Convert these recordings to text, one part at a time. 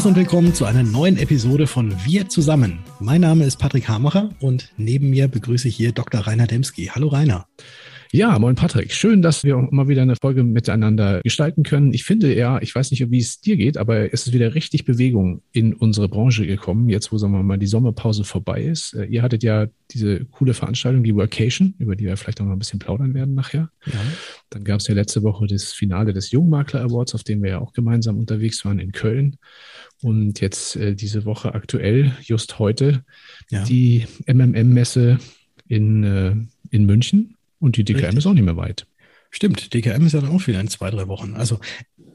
Servus und willkommen zu einer neuen Episode von Wir zusammen. Mein Name ist Patrick Hamacher und neben mir begrüße ich hier Dr. Rainer Demski. Hallo Rainer. Ja, moin Patrick. Schön, dass wir mal wieder eine Folge miteinander gestalten können. Ich finde ja, ich weiß nicht, wie es dir geht, aber es ist wieder richtig Bewegung in unsere Branche gekommen, jetzt wo, sagen wir mal, die Sommerpause vorbei ist. Äh, ihr hattet ja diese coole Veranstaltung, die Workation, über die wir vielleicht auch noch ein bisschen plaudern werden nachher. Ja. Dann gab es ja letzte Woche das Finale des Jungmakler Awards, auf dem wir ja auch gemeinsam unterwegs waren in Köln. Und jetzt äh, diese Woche aktuell, just heute, ja. die MMM-Messe in, äh, in München. Und die DKM Richtig. ist auch nicht mehr weit. Stimmt, DKM ist ja dann auch wieder in zwei, drei Wochen. Also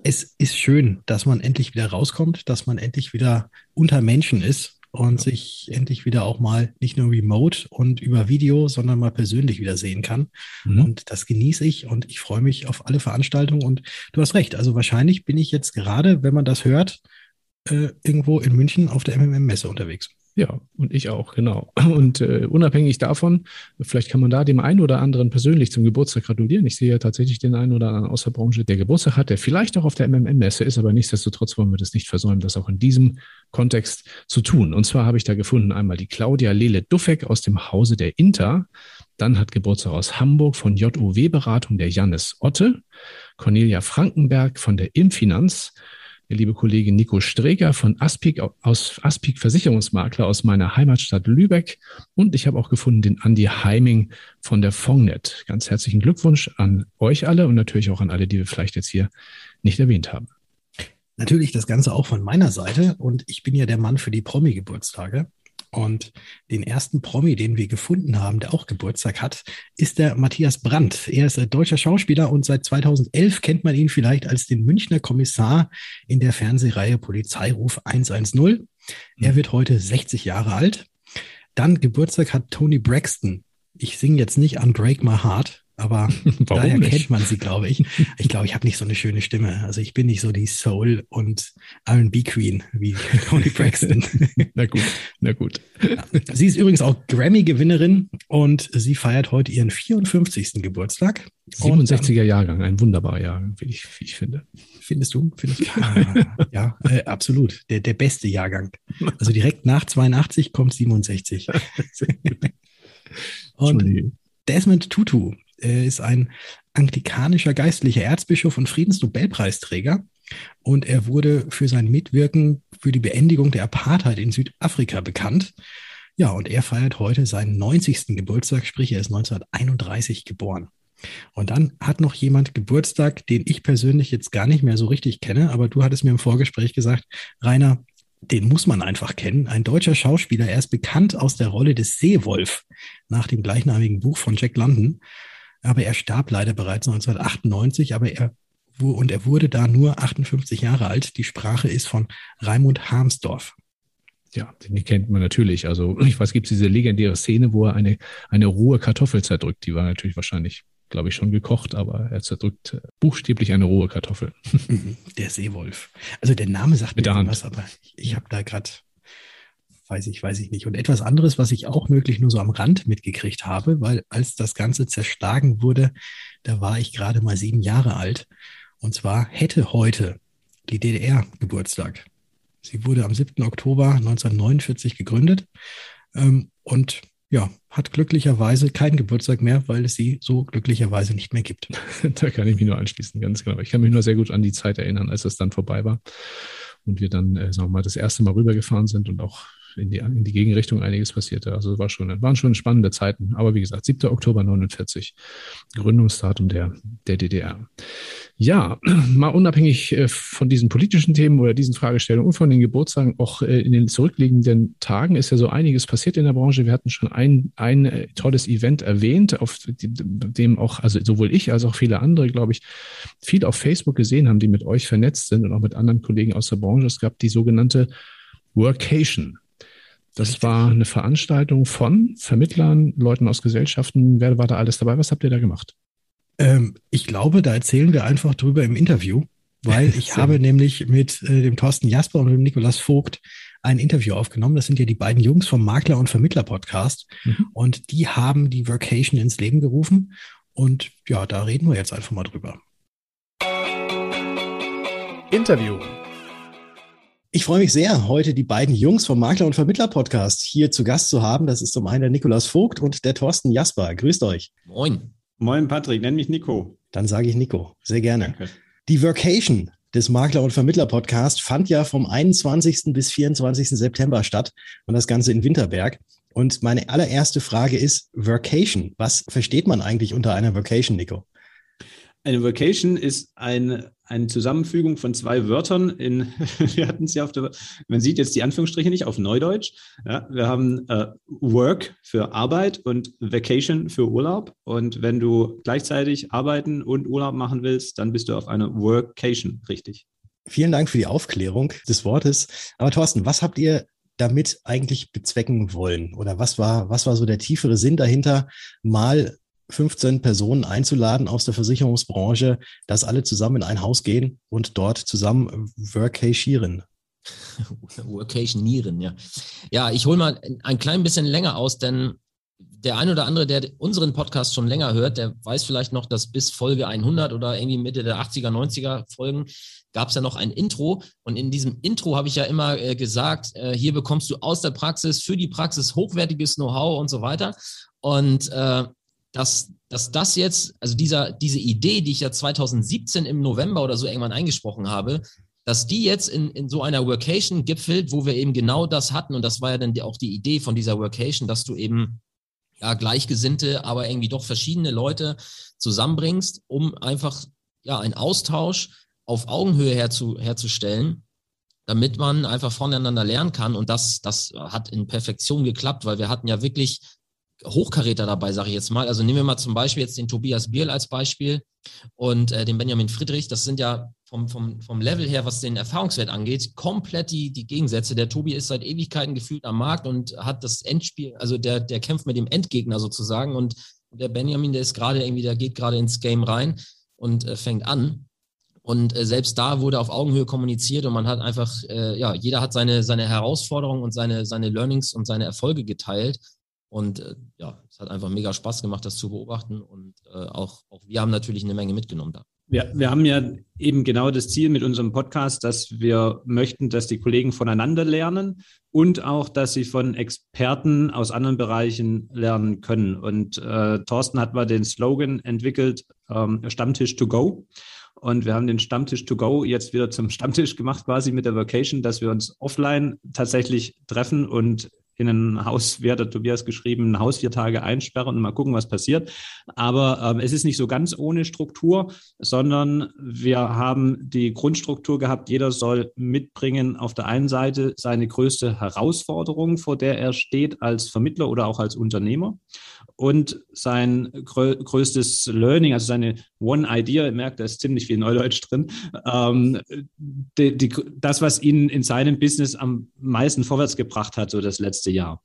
es ist schön, dass man endlich wieder rauskommt, dass man endlich wieder unter Menschen ist und sich endlich wieder auch mal nicht nur remote und über Video, sondern mal persönlich wieder sehen kann. Mhm. Und das genieße ich und ich freue mich auf alle Veranstaltungen. Und du hast recht, also wahrscheinlich bin ich jetzt gerade, wenn man das hört, äh, irgendwo in München auf der MMM-Messe unterwegs. Ja, und ich auch, genau. Und äh, unabhängig davon, vielleicht kann man da dem einen oder anderen persönlich zum Geburtstag gratulieren. Ich sehe ja tatsächlich den einen oder anderen aus der Branche, der Geburtstag hat, der vielleicht auch auf der MMM-Messe ist, aber nichtsdestotrotz wollen wir das nicht versäumen, das auch in diesem Kontext zu tun. Und zwar habe ich da gefunden einmal die Claudia Lele Duffek aus dem Hause der Inter. Dann hat Geburtstag aus Hamburg von JOW-Beratung der Jannis Otte. Cornelia Frankenberg von der Imfinanz der liebe Kollege Nico Streger von Aspik aus Aspik Versicherungsmakler aus meiner Heimatstadt Lübeck. Und ich habe auch gefunden den Andi Heiming von der Fongnet. Ganz herzlichen Glückwunsch an euch alle und natürlich auch an alle, die wir vielleicht jetzt hier nicht erwähnt haben. Natürlich das Ganze auch von meiner Seite und ich bin ja der Mann für die Promi-Geburtstage. Und den ersten Promi, den wir gefunden haben, der auch Geburtstag hat, ist der Matthias Brandt. Er ist ein deutscher Schauspieler und seit 2011 kennt man ihn vielleicht als den Münchner Kommissar in der Fernsehreihe Polizeiruf 110. Er mhm. wird heute 60 Jahre alt. Dann Geburtstag hat Tony Braxton. Ich singe jetzt nicht an Break My Heart, aber daher nicht? kennt man sie, glaube ich. Ich glaube, ich habe nicht so eine schöne Stimme. Also ich bin nicht so die Soul- und R&B Queen wie Tony Braxton. na gut, na gut. Sie ist übrigens auch Grammy-Gewinnerin und sie feiert heute ihren 54. Geburtstag. 67er Jahrgang, ein wunderbarer Jahrgang, wie ich, wie ich finde. Findest du? Find ich, ja, ja äh, absolut. Der, der beste Jahrgang. Also direkt nach 82 kommt 67. und Desmond Tutu er ist ein anglikanischer geistlicher Erzbischof und Friedensnobelpreisträger. Und er wurde für sein Mitwirken für die Beendigung der Apartheid in Südafrika bekannt. Ja, und er feiert heute seinen 90. Geburtstag, sprich er ist 1931 geboren. Und dann hat noch jemand Geburtstag, den ich persönlich jetzt gar nicht mehr so richtig kenne, aber du hattest mir im Vorgespräch gesagt, Rainer, den muss man einfach kennen. Ein deutscher Schauspieler, er ist bekannt aus der Rolle des Seewolf nach dem gleichnamigen Buch von Jack London aber er starb leider bereits 1998, aber er und er wurde da nur 58 Jahre alt. Die Sprache ist von Raimund Harmsdorf. Ja, den kennt man natürlich. Also ich weiß, gibt es diese legendäre Szene, wo er eine, eine rohe Kartoffel zerdrückt. Die war natürlich wahrscheinlich, glaube ich, schon gekocht, aber er zerdrückt äh, buchstäblich eine rohe Kartoffel. Der Seewolf. Also der Name sagt Mit mir was, aber ich habe da gerade weiß ich, weiß ich nicht. Und etwas anderes, was ich auch möglich nur so am Rand mitgekriegt habe, weil als das Ganze zerschlagen wurde, da war ich gerade mal sieben Jahre alt. Und zwar hätte heute die DDR Geburtstag. Sie wurde am 7. Oktober 1949 gegründet ähm, und ja, hat glücklicherweise keinen Geburtstag mehr, weil es sie so glücklicherweise nicht mehr gibt. da kann ich mich nur anschließen, ganz genau. Ich kann mich nur sehr gut an die Zeit erinnern, als es dann vorbei war und wir dann, äh, sagen wir mal, das erste Mal rübergefahren sind und auch in die, in die Gegenrichtung einiges passierte. Also war schon, waren schon spannende Zeiten. Aber wie gesagt, 7. Oktober 49, Gründungsdatum der, der DDR. Ja, mal unabhängig äh, von diesen politischen Themen oder diesen Fragestellungen und von den Geburtstagen, auch äh, in den zurückliegenden Tagen ist ja so einiges passiert in der Branche. Wir hatten schon ein, ein äh, tolles Event erwähnt, auf dem auch, also sowohl ich als auch viele andere, glaube ich, viel auf Facebook gesehen haben, die mit euch vernetzt sind und auch mit anderen Kollegen aus der Branche. Es gab die sogenannte Workation. Das war eine Veranstaltung von Vermittlern, Leuten aus Gesellschaften. Wer war da alles dabei? Was habt ihr da gemacht? Ähm, ich glaube, da erzählen wir einfach drüber im Interview, weil ich habe nämlich mit äh, dem Thorsten Jasper und dem Nikolas Vogt ein Interview aufgenommen. Das sind ja die beiden Jungs vom Makler- und Vermittler-Podcast. Mhm. Und die haben die Workation ins Leben gerufen. Und ja, da reden wir jetzt einfach mal drüber. Interview. Ich freue mich sehr, heute die beiden Jungs vom Makler- und Vermittler-Podcast hier zu Gast zu haben. Das ist zum einen der Nikolaus Vogt und der Thorsten Jasper. Grüßt euch. Moin. Moin, Patrick. Nenn mich Nico. Dann sage ich Nico. Sehr gerne. Danke. Die Workation des Makler- und Vermittler-Podcasts fand ja vom 21. bis 24. September statt und das Ganze in Winterberg. Und meine allererste Frage ist Workation. Was versteht man eigentlich unter einer Workation, Nico? Eine Vacation ist eine, eine Zusammenfügung von zwei Wörtern in, wir hatten es ja auf der, man sieht jetzt die Anführungsstriche nicht auf Neudeutsch. Ja, wir haben äh, Work für Arbeit und Vacation für Urlaub. Und wenn du gleichzeitig arbeiten und Urlaub machen willst, dann bist du auf einer Workation richtig. Vielen Dank für die Aufklärung des Wortes. Aber Thorsten, was habt ihr damit eigentlich bezwecken wollen? Oder was war, was war so der tiefere Sinn dahinter, mal 15 Personen einzuladen aus der Versicherungsbranche, dass alle zusammen in ein Haus gehen und dort zusammen workationieren. Workationieren, ja. Ja, ich hole mal ein klein bisschen länger aus, denn der ein oder andere, der unseren Podcast schon länger hört, der weiß vielleicht noch, dass bis Folge 100 oder irgendwie Mitte der 80er, 90er Folgen gab es ja noch ein Intro. Und in diesem Intro habe ich ja immer äh, gesagt, äh, hier bekommst du aus der Praxis für die Praxis hochwertiges Know-how und so weiter. Und äh, dass, dass das jetzt, also dieser, diese Idee, die ich ja 2017 im November oder so irgendwann eingesprochen habe, dass die jetzt in, in so einer Workation gipfelt, wo wir eben genau das hatten. Und das war ja dann auch die Idee von dieser Workation, dass du eben ja, gleichgesinnte, aber irgendwie doch verschiedene Leute zusammenbringst, um einfach ja, einen Austausch auf Augenhöhe herzu, herzustellen, damit man einfach voneinander lernen kann. Und das, das hat in Perfektion geklappt, weil wir hatten ja wirklich Hochkaräter dabei, sage ich jetzt mal. Also nehmen wir mal zum Beispiel jetzt den Tobias Bierl als Beispiel und äh, den Benjamin Friedrich. Das sind ja vom, vom, vom Level her, was den Erfahrungswert angeht, komplett die, die Gegensätze. Der Tobi ist seit Ewigkeiten gefühlt am Markt und hat das Endspiel, also der, der kämpft mit dem Endgegner sozusagen und der Benjamin, der ist gerade irgendwie, der geht gerade ins Game rein und äh, fängt an. Und äh, selbst da wurde auf Augenhöhe kommuniziert und man hat einfach, äh, ja, jeder hat seine, seine Herausforderungen und seine, seine Learnings und seine Erfolge geteilt. Und äh, ja, es hat einfach mega Spaß gemacht, das zu beobachten. Und äh, auch, auch wir haben natürlich eine Menge mitgenommen da. Wir, wir haben ja eben genau das Ziel mit unserem Podcast, dass wir möchten, dass die Kollegen voneinander lernen und auch, dass sie von Experten aus anderen Bereichen lernen können. Und äh, Thorsten hat mal den Slogan entwickelt, ähm, Stammtisch to go. Und wir haben den Stammtisch to go jetzt wieder zum Stammtisch gemacht, quasi mit der Vacation, dass wir uns offline tatsächlich treffen und in ein Haus, wie hat Tobias geschrieben, ein Haus vier Tage einsperren und mal gucken, was passiert. Aber ähm, es ist nicht so ganz ohne Struktur, sondern wir haben die Grundstruktur gehabt, jeder soll mitbringen auf der einen Seite seine größte Herausforderung, vor der er steht als Vermittler oder auch als Unternehmer und sein grö größtes Learning, also seine One Idea, ihr merkt, da ist ziemlich viel Neudeutsch drin, ähm, die, die, das, was ihn in seinem Business am meisten vorwärts gebracht hat, so das letzte Jahr.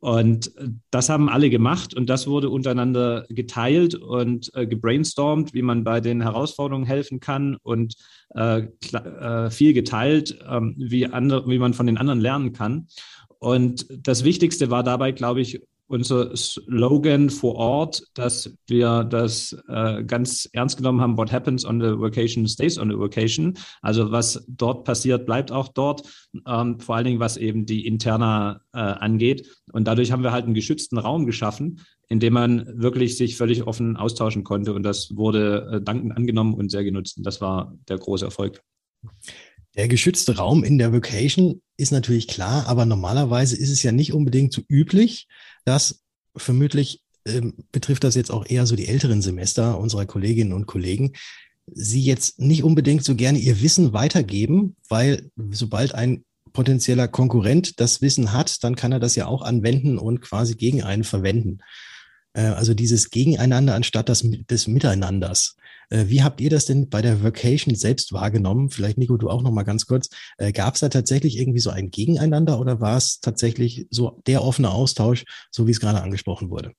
Und das haben alle gemacht und das wurde untereinander geteilt und äh, gebrainstormt, wie man bei den Herausforderungen helfen kann und äh, äh, viel geteilt, ähm, wie, andere, wie man von den anderen lernen kann. Und das Wichtigste war dabei, glaube ich, unser Slogan vor Ort, dass wir das äh, ganz ernst genommen haben, what happens on the vacation stays on the vacation. Also was dort passiert, bleibt auch dort, ähm, vor allen Dingen was eben die Interna äh, angeht. Und dadurch haben wir halt einen geschützten Raum geschaffen, in dem man wirklich sich völlig offen austauschen konnte. Und das wurde äh, dankend angenommen und sehr genutzt. Und das war der große Erfolg. Der geschützte Raum in der Vacation ist natürlich klar, aber normalerweise ist es ja nicht unbedingt so üblich, dass vermutlich ähm, betrifft das jetzt auch eher so die älteren Semester unserer Kolleginnen und Kollegen, sie jetzt nicht unbedingt so gerne ihr Wissen weitergeben, weil sobald ein potenzieller Konkurrent das Wissen hat, dann kann er das ja auch anwenden und quasi gegen einen verwenden. Äh, also dieses Gegeneinander anstatt das, des Miteinanders. Äh, wie habt ihr das denn bei der Vacation selbst wahrgenommen? Vielleicht, Nico, du auch noch mal ganz kurz. Äh, Gab es da tatsächlich irgendwie so ein Gegeneinander oder war es tatsächlich so der offene Austausch, so wie es gerade angesprochen wurde?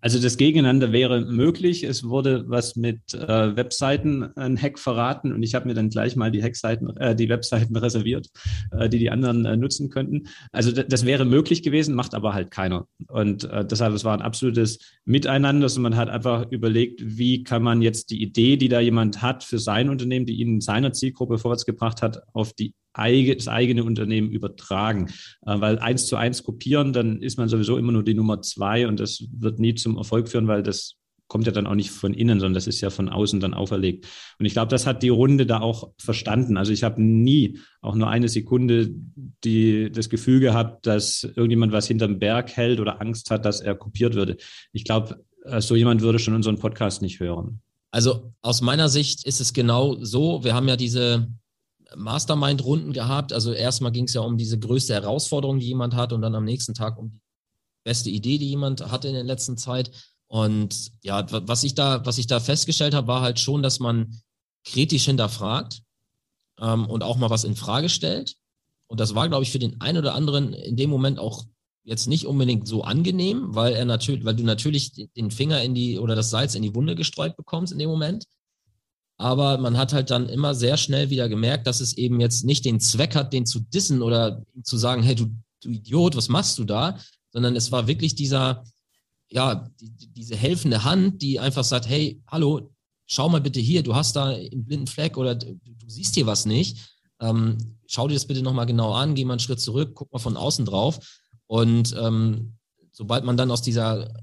Also das Gegeneinander wäre möglich. Es wurde was mit äh, Webseiten ein Hack verraten und ich habe mir dann gleich mal die Hackseiten, äh, die Webseiten reserviert, äh, die die anderen äh, nutzen könnten. Also das wäre möglich gewesen, macht aber halt keiner. Und äh, deshalb es war ein absolutes Miteinander. Und man hat einfach überlegt, wie kann man jetzt die Idee, die da jemand hat für sein Unternehmen, die ihn in seiner Zielgruppe vorwärts gebracht hat, auf die das eigene Unternehmen übertragen. Äh, weil eins zu eins kopieren, dann ist man sowieso immer nur die Nummer zwei und das wird nie zum Erfolg führen, weil das kommt ja dann auch nicht von innen, sondern das ist ja von außen dann auferlegt. Und ich glaube, das hat die Runde da auch verstanden. Also ich habe nie auch nur eine Sekunde die, das Gefühl gehabt, dass irgendjemand was hinterm Berg hält oder Angst hat, dass er kopiert würde. Ich glaube, äh, so jemand würde schon unseren Podcast nicht hören. Also aus meiner Sicht ist es genau so. Wir haben ja diese Mastermind-Runden gehabt. Also erstmal ging es ja um diese größte Herausforderung, die jemand hat, und dann am nächsten Tag um die beste Idee, die jemand hatte in der letzten Zeit. Und ja, was ich da, was ich da festgestellt habe, war halt schon, dass man kritisch hinterfragt ähm, und auch mal was in Frage stellt. Und das war, glaube ich, für den einen oder anderen in dem Moment auch jetzt nicht unbedingt so angenehm, weil er natürlich, weil du natürlich den Finger in die oder das Salz in die Wunde gestreut bekommst in dem Moment. Aber man hat halt dann immer sehr schnell wieder gemerkt, dass es eben jetzt nicht den Zweck hat, den zu dissen oder zu sagen, hey, du, du Idiot, was machst du da? Sondern es war wirklich dieser, ja, die, diese helfende Hand, die einfach sagt, hey, hallo, schau mal bitte hier, du hast da einen blinden Fleck oder du, du siehst hier was nicht. Ähm, schau dir das bitte nochmal genau an, geh mal einen Schritt zurück, guck mal von außen drauf. Und ähm, sobald man dann aus dieser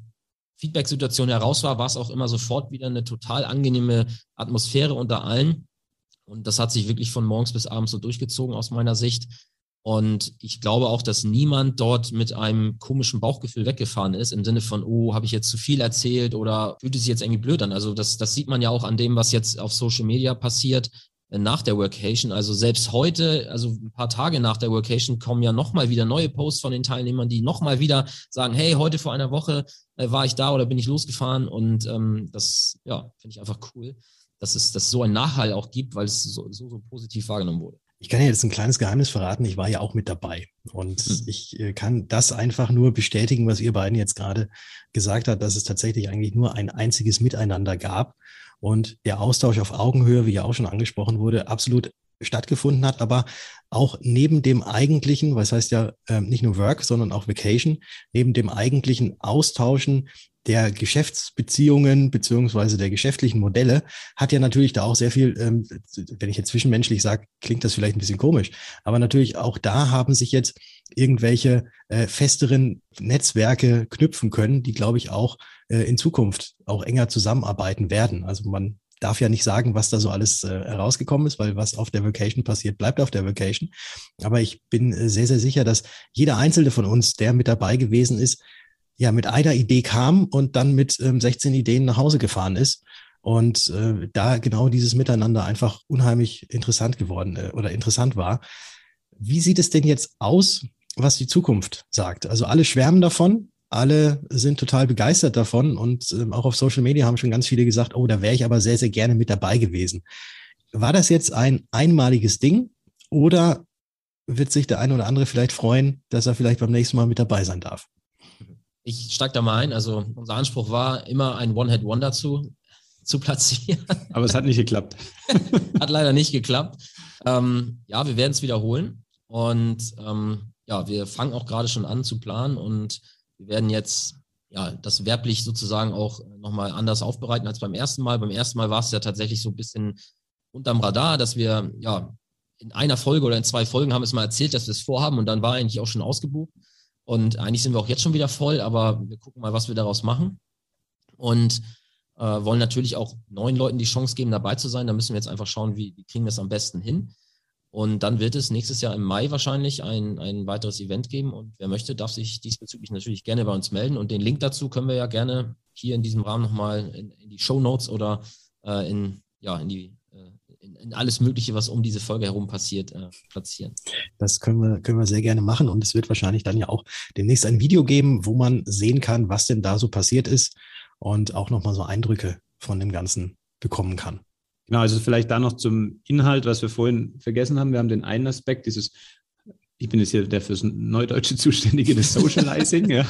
Feedback-Situation heraus war, war es auch immer sofort wieder eine total angenehme Atmosphäre unter allen. Und das hat sich wirklich von morgens bis abends so durchgezogen aus meiner Sicht. Und ich glaube auch, dass niemand dort mit einem komischen Bauchgefühl weggefahren ist, im Sinne von, oh, habe ich jetzt zu viel erzählt oder fühlt es sich jetzt irgendwie blöd an. Also das, das sieht man ja auch an dem, was jetzt auf Social Media passiert nach der Workation. Also selbst heute, also ein paar Tage nach der Workation, kommen ja nochmal wieder neue Posts von den Teilnehmern, die nochmal wieder sagen, hey, heute vor einer Woche äh, war ich da oder bin ich losgefahren. Und ähm, das, ja, finde ich einfach cool, dass es, dass so ein Nachhall auch gibt, weil es so, so, so positiv wahrgenommen wurde. Ich kann ja jetzt ein kleines Geheimnis verraten. Ich war ja auch mit dabei. Und hm. ich äh, kann das einfach nur bestätigen, was ihr beiden jetzt gerade gesagt habt, dass es tatsächlich eigentlich nur ein einziges Miteinander gab und der Austausch auf Augenhöhe, wie ja auch schon angesprochen wurde, absolut stattgefunden hat, aber auch neben dem eigentlichen, was heißt ja äh, nicht nur Work, sondern auch Vacation, neben dem eigentlichen Austauschen der Geschäftsbeziehungen beziehungsweise der geschäftlichen Modelle hat ja natürlich da auch sehr viel, ähm, wenn ich jetzt zwischenmenschlich sage, klingt das vielleicht ein bisschen komisch, aber natürlich auch da haben sich jetzt irgendwelche äh, festeren Netzwerke knüpfen können, die, glaube ich, auch äh, in Zukunft auch enger zusammenarbeiten werden. Also man darf ja nicht sagen, was da so alles äh, herausgekommen ist, weil was auf der Vacation passiert, bleibt auf der Vacation. Aber ich bin äh, sehr, sehr sicher, dass jeder einzelne von uns, der mit dabei gewesen ist, ja mit einer Idee kam und dann mit ähm, 16 Ideen nach Hause gefahren ist. Und äh, da genau dieses Miteinander einfach unheimlich interessant geworden äh, oder interessant war. Wie sieht es denn jetzt aus, was die Zukunft sagt? Also alle schwärmen davon, alle sind total begeistert davon und äh, auch auf Social Media haben schon ganz viele gesagt, oh, da wäre ich aber sehr, sehr gerne mit dabei gewesen. War das jetzt ein einmaliges Ding oder wird sich der eine oder andere vielleicht freuen, dass er vielleicht beim nächsten Mal mit dabei sein darf? Ich steig da mal ein. Also unser Anspruch war immer ein One-Head-Wonder zu, zu platzieren. Aber es hat nicht geklappt. hat leider nicht geklappt. Ähm, ja, wir werden es wiederholen. Und ähm, ja, wir fangen auch gerade schon an zu planen und wir werden jetzt ja, das werblich sozusagen auch nochmal anders aufbereiten als beim ersten Mal. Beim ersten Mal war es ja tatsächlich so ein bisschen unterm Radar, dass wir ja in einer Folge oder in zwei Folgen haben es mal erzählt, dass wir es vorhaben und dann war eigentlich auch schon ausgebucht. Und eigentlich sind wir auch jetzt schon wieder voll, aber wir gucken mal, was wir daraus machen. Und äh, wollen natürlich auch neuen Leuten die Chance geben, dabei zu sein. Da müssen wir jetzt einfach schauen, wie, wie kriegen wir es am besten hin. Und dann wird es nächstes Jahr im Mai wahrscheinlich ein, ein weiteres Event geben. Und wer möchte, darf sich diesbezüglich natürlich gerne bei uns melden. Und den Link dazu können wir ja gerne hier in diesem Rahmen nochmal in, in die Show Notes oder äh, in, ja, in die alles Mögliche, was um diese Folge herum passiert, äh, platzieren. Das können wir, können wir sehr gerne machen und es wird wahrscheinlich dann ja auch demnächst ein Video geben, wo man sehen kann, was denn da so passiert ist und auch nochmal so Eindrücke von dem Ganzen bekommen kann. Genau, also vielleicht da noch zum Inhalt, was wir vorhin vergessen haben. Wir haben den einen Aspekt, dieses ich bin jetzt hier der fürs Neudeutsche zuständige, das Socializing, ja,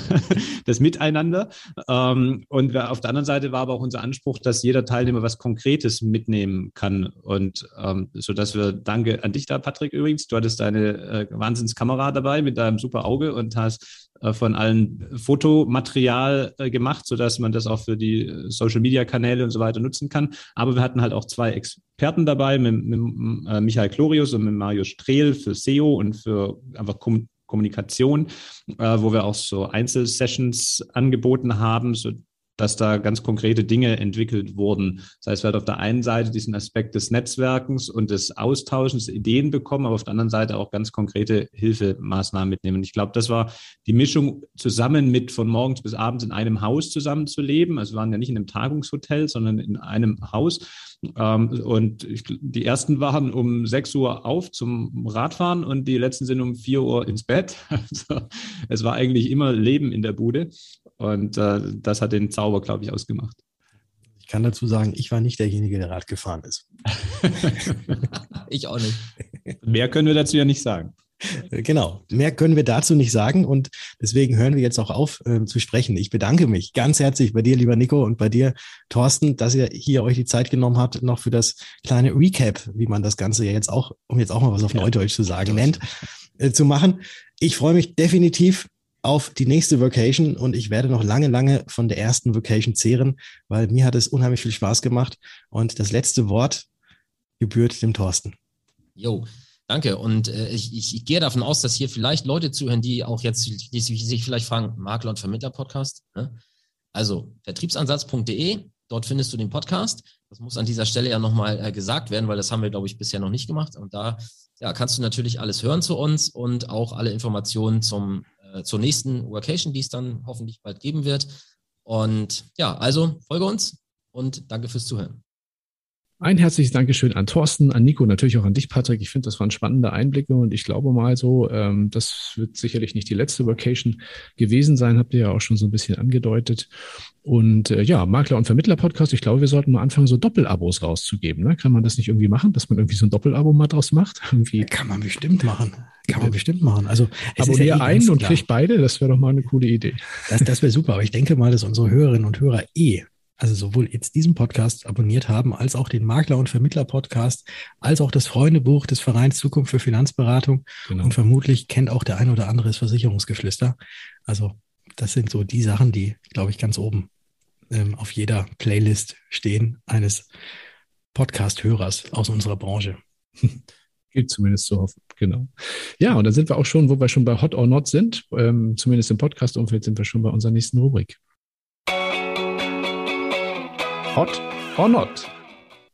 das Miteinander. Ähm, und auf der anderen Seite war aber auch unser Anspruch, dass jeder Teilnehmer was Konkretes mitnehmen kann. Und ähm, so dass wir, danke an dich da, Patrick, übrigens. Du hattest deine äh, Wahnsinnskamera dabei mit deinem super Auge und hast von allen Fotomaterial äh, gemacht, sodass man das auch für die äh, Social-Media-Kanäle und so weiter nutzen kann. Aber wir hatten halt auch zwei Experten dabei, mit, mit Michael Glorius und mit Mario Strehl für SEO und für einfach Kom Kommunikation, wo wir auch so Einzelsessions angeboten haben, so dass da ganz konkrete Dinge entwickelt wurden. Das heißt, wir halt auf der einen Seite diesen Aspekt des Netzwerkens und des Austauschens Ideen bekommen, aber auf der anderen Seite auch ganz konkrete Hilfemaßnahmen mitnehmen. Ich glaube, das war die Mischung zusammen mit von morgens bis abends in einem Haus zusammenzuleben. Also wir waren ja nicht in einem Tagungshotel, sondern in einem Haus. Ähm, und ich, die ersten waren um 6 Uhr auf zum Radfahren und die letzten sind um 4 Uhr ins Bett. Also, es war eigentlich immer Leben in der Bude. Und äh, das hat den Zauber, glaube ich, ausgemacht. Ich kann dazu sagen, ich war nicht derjenige, der Rad gefahren ist. ich auch nicht. Mehr können wir dazu ja nicht sagen. Äh, genau, mehr können wir dazu nicht sagen und deswegen hören wir jetzt auch auf äh, zu sprechen. Ich bedanke mich ganz herzlich bei dir, lieber Nico, und bei dir, Thorsten, dass ihr hier euch die Zeit genommen habt, noch für das kleine Recap, wie man das Ganze ja jetzt auch, um jetzt auch mal was auf Neudeutsch zu sagen, nennt, äh, zu machen. Ich freue mich definitiv auf die nächste Vacation und ich werde noch lange, lange von der ersten Vacation zehren, weil mir hat es unheimlich viel Spaß gemacht und das letzte Wort gebührt dem Thorsten. Jo, danke. Und äh, ich, ich, gehe davon aus, dass hier vielleicht Leute zuhören, die auch jetzt die sich vielleicht fragen, Makler und Vermittler Podcast. Ne? Also vertriebsansatz.de, dort findest du den Podcast. Das muss an dieser Stelle ja nochmal äh, gesagt werden, weil das haben wir, glaube ich, bisher noch nicht gemacht. Und da ja, kannst du natürlich alles hören zu uns und auch alle Informationen zum äh, zur nächsten Workation, die es dann hoffentlich bald geben wird. Und ja, also folge uns und danke fürs Zuhören. Ein herzliches Dankeschön an Thorsten, an Nico, natürlich auch an dich, Patrick. Ich finde, das waren spannende Einblicke und ich glaube mal so, ähm, das wird sicherlich nicht die letzte Vacation gewesen sein, habt ihr ja auch schon so ein bisschen angedeutet. Und äh, ja, Makler- und Vermittler-Podcast, ich glaube, wir sollten mal anfangen, so Doppelabos rauszugeben. Ne? Kann man das nicht irgendwie machen, dass man irgendwie so ein Doppelabo mal draus macht? Irgendwie? Kann man bestimmt machen. Kann man bestimmt machen. Also abonniere ja eh einen und krieg beide, das wäre doch mal eine coole Idee. Das, das wäre super, aber ich denke mal, dass unsere Hörerinnen und Hörer eh also sowohl jetzt diesen Podcast abonniert haben, als auch den Makler- und Vermittler-Podcast, als auch das Freundebuch des Vereins Zukunft für Finanzberatung. Genau. Und vermutlich kennt auch der ein oder andere das Versicherungsgeflüster. Also das sind so die Sachen, die, glaube ich, ganz oben ähm, auf jeder Playlist stehen eines Podcast-Hörers aus unserer Branche. Gilt zumindest zu hoffen, genau. Ja, und dann sind wir auch schon, wo wir schon bei Hot or Not sind, ähm, zumindest im Podcast-Umfeld sind wir schon bei unserer nächsten Rubrik. Hot or Not?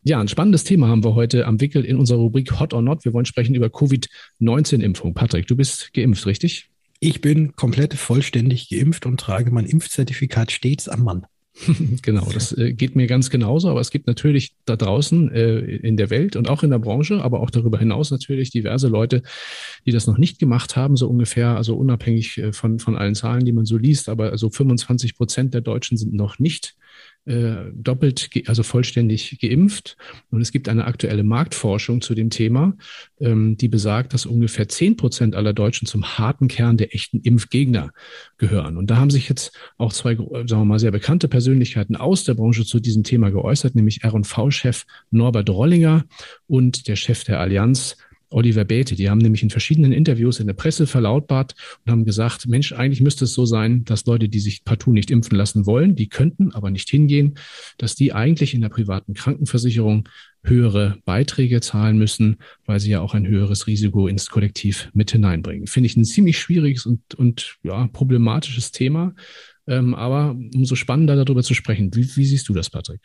Ja, ein spannendes Thema haben wir heute am Wickel in unserer Rubrik Hot or Not. Wir wollen sprechen über Covid-19-Impfung. Patrick, du bist geimpft, richtig? Ich bin komplett vollständig geimpft und trage mein Impfzertifikat stets am Mann. genau, das äh, geht mir ganz genauso, aber es gibt natürlich da draußen äh, in der Welt und auch in der Branche, aber auch darüber hinaus natürlich diverse Leute, die das noch nicht gemacht haben, so ungefähr, also unabhängig äh, von, von allen Zahlen, die man so liest, aber also 25 Prozent der Deutschen sind noch nicht äh, doppelt, also vollständig geimpft. Und es gibt eine aktuelle Marktforschung zu dem Thema, ähm, die besagt, dass ungefähr zehn Prozent aller Deutschen zum harten Kern der echten Impfgegner gehören. Und da haben sich jetzt auch zwei, sagen wir mal, sehr bekannte Persönlichkeiten aus der Branche zu diesem Thema geäußert, nämlich R&V-Chef Norbert Rollinger und der Chef der Allianz, Oliver Bethe. Die haben nämlich in verschiedenen Interviews in der Presse verlautbart und haben gesagt, Mensch, eigentlich müsste es so sein, dass Leute, die sich partout nicht impfen lassen wollen, die könnten aber nicht hingehen, dass die eigentlich in der privaten Krankenversicherung höhere Beiträge zahlen müssen, weil sie ja auch ein höheres Risiko ins Kollektiv mit hineinbringen. Finde ich ein ziemlich schwieriges und, und ja, problematisches Thema. Ähm, aber umso spannender darüber zu sprechen. Wie, wie siehst du das, Patrick?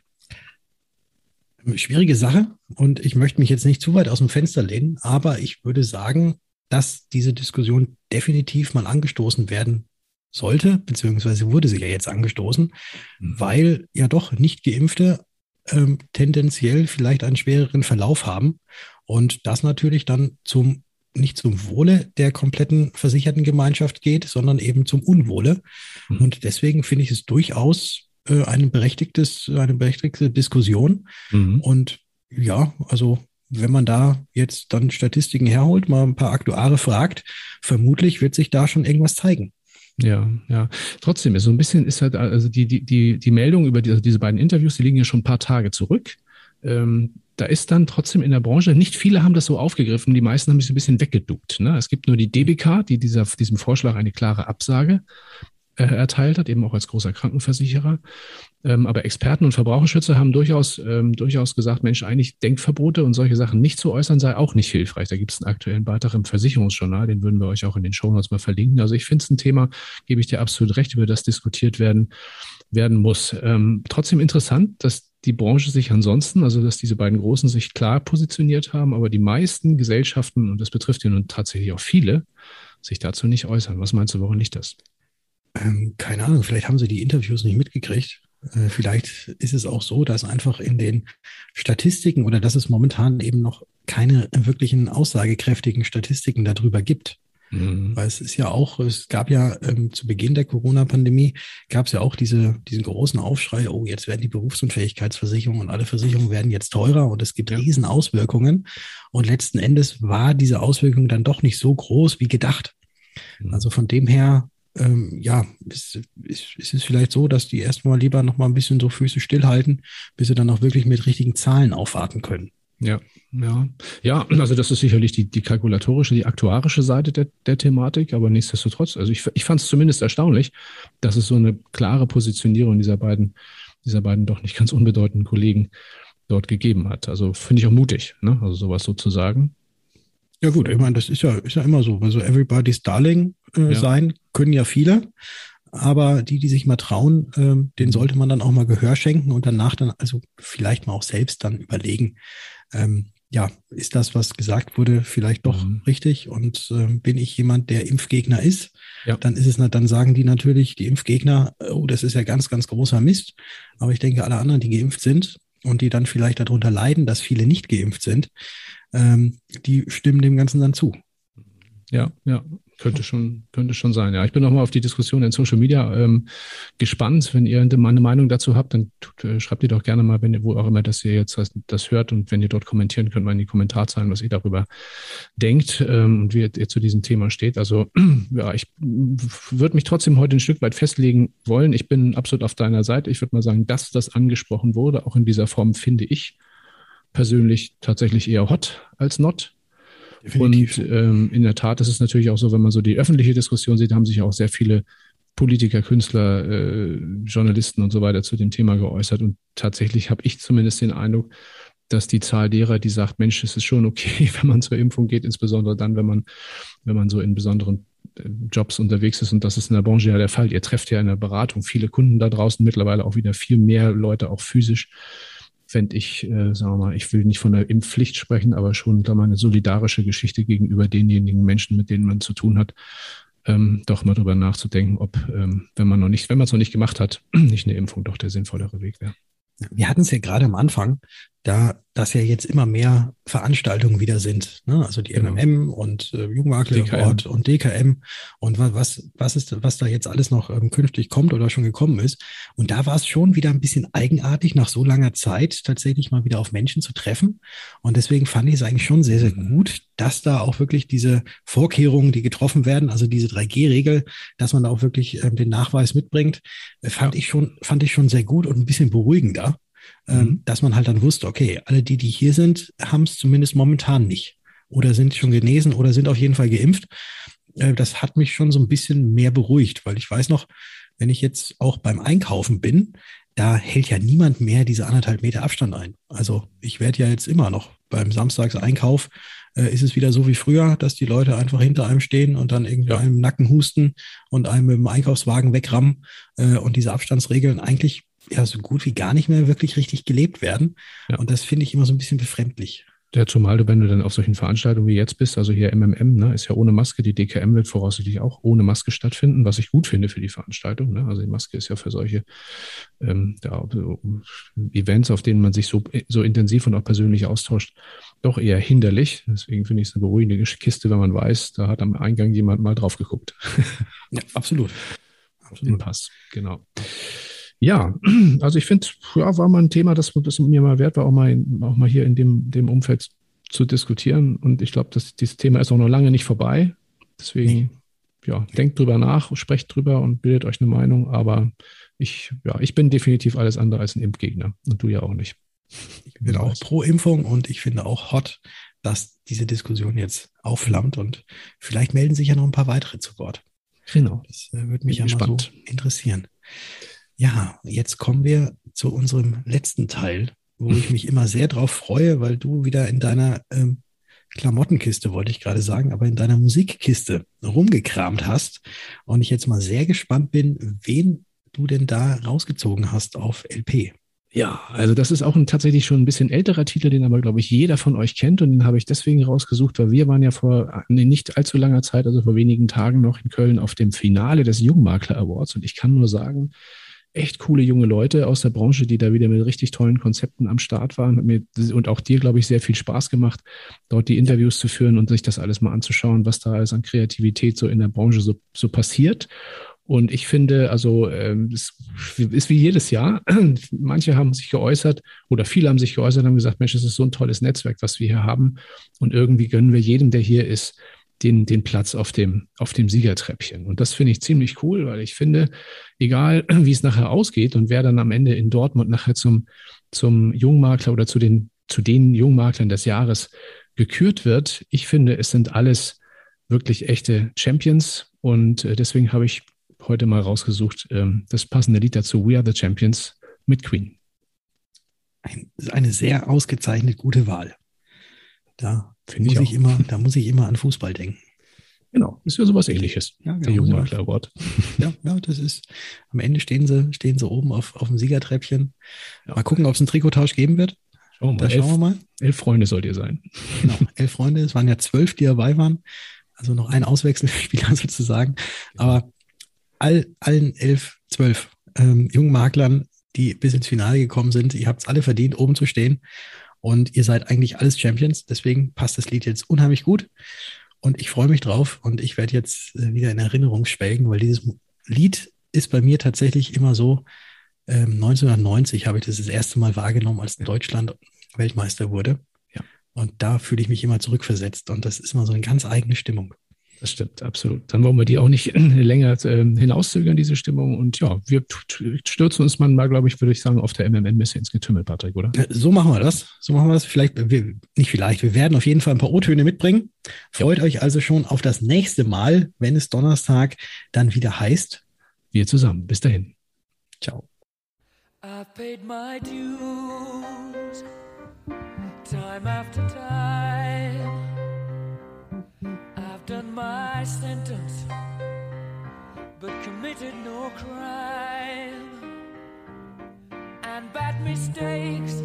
Schwierige Sache und ich möchte mich jetzt nicht zu weit aus dem Fenster lehnen, aber ich würde sagen, dass diese Diskussion definitiv mal angestoßen werden sollte, beziehungsweise wurde sie ja jetzt angestoßen, mhm. weil ja doch nicht geimpfte ähm, tendenziell vielleicht einen schwereren Verlauf haben und das natürlich dann zum nicht zum Wohle der kompletten versicherten Gemeinschaft geht, sondern eben zum Unwohle. Mhm. Und deswegen finde ich es durchaus äh, eine, berechtigtes, eine berechtigte Diskussion. Mhm. Und ja, also wenn man da jetzt dann Statistiken herholt, mal ein paar Aktuare fragt, vermutlich wird sich da schon irgendwas zeigen. Ja, ja. Trotzdem ist so ein bisschen ist halt, also die, die, die, die Meldung über die, also diese beiden Interviews, die liegen ja schon ein paar Tage zurück. ähm, da ist dann trotzdem in der Branche, nicht viele haben das so aufgegriffen, die meisten haben sich ein bisschen weggeduckt. Ne? Es gibt nur die DBK, die dieser, diesem Vorschlag eine klare Absage erteilt hat, eben auch als großer Krankenversicherer. Ähm, aber Experten und Verbraucherschützer haben durchaus, ähm, durchaus gesagt, Mensch, eigentlich Denkverbote und solche Sachen nicht zu äußern sei auch nicht hilfreich. Da gibt es einen aktuellen Beitrag im Versicherungsjournal, den würden wir euch auch in den Shownotes mal verlinken. Also ich finde es ein Thema, gebe ich dir absolut recht, über das diskutiert werden, werden muss. Ähm, trotzdem interessant, dass die Branche sich ansonsten, also dass diese beiden Großen sich klar positioniert haben, aber die meisten Gesellschaften, und das betrifft ja nun tatsächlich auch viele, sich dazu nicht äußern. Was meinst du, woran liegt das? Ähm, keine Ahnung, vielleicht haben sie die Interviews nicht mitgekriegt. Äh, vielleicht ist es auch so, dass einfach in den Statistiken oder dass es momentan eben noch keine wirklichen aussagekräftigen Statistiken darüber gibt. Mhm. Weil es ist ja auch, es gab ja ähm, zu Beginn der Corona-Pandemie, gab es ja auch diese, diesen großen Aufschrei, oh, jetzt werden die Berufsunfähigkeitsversicherungen und alle Versicherungen werden jetzt teurer und es gibt ja. riesen Auswirkungen. Und letzten Endes war diese Auswirkung dann doch nicht so groß wie gedacht. Mhm. Also von dem her ähm, ja, ist, ist, ist es vielleicht so, dass die erstmal lieber noch mal ein bisschen so Füße stillhalten, bis sie dann auch wirklich mit richtigen Zahlen aufwarten können. Ja, ja. Ja, also das ist sicherlich die, die kalkulatorische, die aktuarische Seite der, der Thematik, aber nichtsdestotrotz, also ich, ich fand es zumindest erstaunlich, dass es so eine klare Positionierung dieser beiden, dieser beiden doch nicht ganz unbedeutenden Kollegen dort gegeben hat. Also finde ich auch mutig, ne? also sowas so zu sagen. Ja gut, ich meine, das ist ja, ist ja immer so. Also everybody's darling äh, ja. sein können ja viele, aber die, die sich mal trauen, ähm, den sollte man dann auch mal Gehör schenken und danach dann also vielleicht mal auch selbst dann überlegen, ähm, ja, ist das, was gesagt wurde, vielleicht doch mhm. richtig? Und ähm, bin ich jemand, der Impfgegner ist? Ja. Dann ist es, dann sagen die natürlich, die Impfgegner, oh, das ist ja ganz, ganz großer Mist. Aber ich denke, alle anderen, die geimpft sind und die dann vielleicht darunter leiden, dass viele nicht geimpft sind, ähm, die stimmen dem Ganzen dann zu. Ja, ja, könnte schon, könnte schon sein. Ja, ich bin nochmal auf die Diskussion in Social Media ähm, gespannt. Wenn ihr eine Meinung dazu habt, dann tut, äh, schreibt ihr doch gerne mal, wenn ihr, wo auch immer, dass ihr jetzt das, das, hört und wenn ihr dort kommentieren könnt, mal in die Kommentarzeilen, was ihr darüber denkt ähm, und wie ihr, ihr, zu diesem Thema steht. Also ja, ich würde mich trotzdem heute ein Stück weit festlegen wollen. Ich bin absolut auf deiner Seite. Ich würde mal sagen, dass das angesprochen wurde, auch in dieser Form, finde ich persönlich tatsächlich eher hot als not. Definitiv. Und ähm, in der Tat ist es natürlich auch so, wenn man so die öffentliche Diskussion sieht, haben sich auch sehr viele Politiker, Künstler, äh, Journalisten und so weiter zu dem Thema geäußert. Und tatsächlich habe ich zumindest den Eindruck, dass die Zahl derer, die sagt, Mensch, es ist schon okay, wenn man zur Impfung geht, insbesondere dann, wenn man, wenn man so in besonderen äh, Jobs unterwegs ist. Und das ist in der Branche ja der Fall. Ihr trefft ja in der Beratung viele Kunden da draußen, mittlerweile auch wieder viel mehr Leute, auch physisch fände ich, äh, sagen wir mal, ich will nicht von der Impfpflicht sprechen, aber schon da mal eine solidarische Geschichte gegenüber denjenigen Menschen, mit denen man zu tun hat, ähm, doch mal drüber nachzudenken, ob, ähm, wenn man noch nicht, wenn man es noch nicht gemacht hat, nicht eine Impfung doch der sinnvollere Weg wäre. Wir hatten es ja gerade am Anfang, da das ja jetzt immer mehr Veranstaltungen wieder sind, ne? also die genau. MMM und äh, Jugendmaklerort und DKM und was, was ist, was da jetzt alles noch ähm, künftig kommt oder schon gekommen ist. Und da war es schon wieder ein bisschen eigenartig, nach so langer Zeit tatsächlich mal wieder auf Menschen zu treffen. Und deswegen fand ich es eigentlich schon sehr, sehr mhm. gut, dass da auch wirklich diese Vorkehrungen, die getroffen werden, also diese 3G-Regel, dass man da auch wirklich ähm, den Nachweis mitbringt, äh, fand ja. ich schon, fand ich schon sehr gut und ein bisschen beruhigender mhm. dass man halt dann wusste, okay, alle die, die hier sind, haben es zumindest momentan nicht oder sind schon genesen oder sind auf jeden Fall geimpft. Äh, das hat mich schon so ein bisschen mehr beruhigt, weil ich weiß noch, wenn ich jetzt auch beim Einkaufen bin, da hält ja niemand mehr diese anderthalb Meter Abstand ein. Also ich werde ja jetzt immer noch beim Samstagseinkauf äh, ist es wieder so wie früher, dass die Leute einfach hinter einem stehen und dann irgendwie einem Nacken husten und einem mit dem Einkaufswagen wegrammen äh, und diese Abstandsregeln eigentlich ja so gut wie gar nicht mehr wirklich richtig gelebt werden. Ja. Und das finde ich immer so ein bisschen befremdlich. Ja, zumal du, wenn du dann auf solchen Veranstaltungen wie jetzt bist, also hier MMM, ne, ist ja ohne Maske, die DKM wird voraussichtlich auch ohne Maske stattfinden, was ich gut finde für die Veranstaltung. Ne? Also die Maske ist ja für solche ähm, so Events, auf denen man sich so, so intensiv und auch persönlich austauscht, doch eher hinderlich. Deswegen finde ich es eine beruhigende Kiste, wenn man weiß, da hat am Eingang jemand mal drauf geguckt. ja, absolut. absolut. Pass, genau. Ja, also ich finde, ja, war mal ein Thema, das, das mir mal wert war, auch mal, auch mal hier in dem, dem Umfeld zu diskutieren. Und ich glaube, dass dieses Thema ist auch noch lange nicht vorbei. Deswegen, ja, denkt drüber nach, sprecht drüber und bildet euch eine Meinung. Aber ich, ja, ich bin definitiv alles andere als ein Impfgegner und du ja auch nicht. Ich bin auch pro Impfung und ich finde auch hot, dass diese Diskussion jetzt aufflammt und vielleicht melden sich ja noch ein paar weitere zu Wort. Genau. Das äh, würde mich ja mal so interessieren. Ja, jetzt kommen wir zu unserem letzten Teil, wo ich mich immer sehr drauf freue, weil du wieder in deiner ähm, Klamottenkiste, wollte ich gerade sagen, aber in deiner Musikkiste rumgekramt hast und ich jetzt mal sehr gespannt bin, wen du denn da rausgezogen hast auf LP. Ja, also das ist auch ein tatsächlich schon ein bisschen älterer Titel, den aber, glaube ich, jeder von euch kennt. Und den habe ich deswegen rausgesucht, weil wir waren ja vor nicht allzu langer Zeit, also vor wenigen Tagen noch in Köln auf dem Finale des Jungmakler Awards. Und ich kann nur sagen, echt coole junge Leute aus der Branche, die da wieder mit richtig tollen Konzepten am Start waren. Und auch dir, glaube ich, sehr viel Spaß gemacht, dort die Interviews zu führen und sich das alles mal anzuschauen, was da alles an Kreativität so in der Branche so, so passiert. Und ich finde, also ähm, es ist wie jedes Jahr. Manche haben sich geäußert oder viele haben sich geäußert und haben gesagt, Mensch, es ist so ein tolles Netzwerk, was wir hier haben. Und irgendwie gönnen wir jedem, der hier ist, den, den Platz auf dem, auf dem Siegertreppchen. Und das finde ich ziemlich cool, weil ich finde, egal wie es nachher ausgeht und wer dann am Ende in Dortmund nachher zum, zum Jungmakler oder zu den, zu den Jungmaklern des Jahres gekürt wird, ich finde, es sind alles wirklich echte Champions. Und äh, deswegen habe ich heute mal rausgesucht, ähm, das passende Lied dazu, We Are the Champions mit Queen. Ein, eine sehr ausgezeichnet gute Wahl. Da muss ich, ich immer, da muss ich immer an Fußball denken. Genau, ist ja sowas ähnliches. Ja, genau, der Jugendmakler Award. Ja, ja, das ist, am Ende stehen sie, stehen sie oben auf, auf dem Siegertreppchen. Ja. Mal gucken, ob es einen Trikottausch geben wird. Schauen wir mal. Da schauen wir mal. Elf Freunde sollt ihr sein. Genau, elf Freunde. Es waren ja zwölf, die dabei waren. Also noch ein Auswechselspieler sozusagen. Aber all, allen elf, zwölf ähm, jungen Maklern, die bis ins Finale gekommen sind, ihr habt es alle verdient, oben zu stehen. Und ihr seid eigentlich alles Champions. Deswegen passt das Lied jetzt unheimlich gut. Und ich freue mich drauf. Und ich werde jetzt äh, wieder in Erinnerung schwelgen, weil dieses Lied ist bei mir tatsächlich immer so. Ähm, 1990 habe ich das das erste Mal wahrgenommen, als Deutschland Weltmeister wurde. Ja. Und da fühle ich mich immer zurückversetzt. Und das ist immer so eine ganz eigene Stimmung. Das stimmt, absolut. Dann wollen wir die auch nicht länger äh, hinauszögern, diese Stimmung. Und ja, wir stürzen uns mal, glaube ich, würde ich sagen, auf der MMN-Messe ins Getümmel, Patrick, oder? So machen wir das. So machen wir das. Vielleicht, wir, nicht vielleicht, wir werden auf jeden Fall ein paar O-Töne mitbringen. Freut ja. euch also schon auf das nächste Mal, wenn es Donnerstag dann wieder heißt. Wir zusammen. Bis dahin. Ciao. I paid my dues, time after time. Done my sentence, but committed no crime and bad mistakes.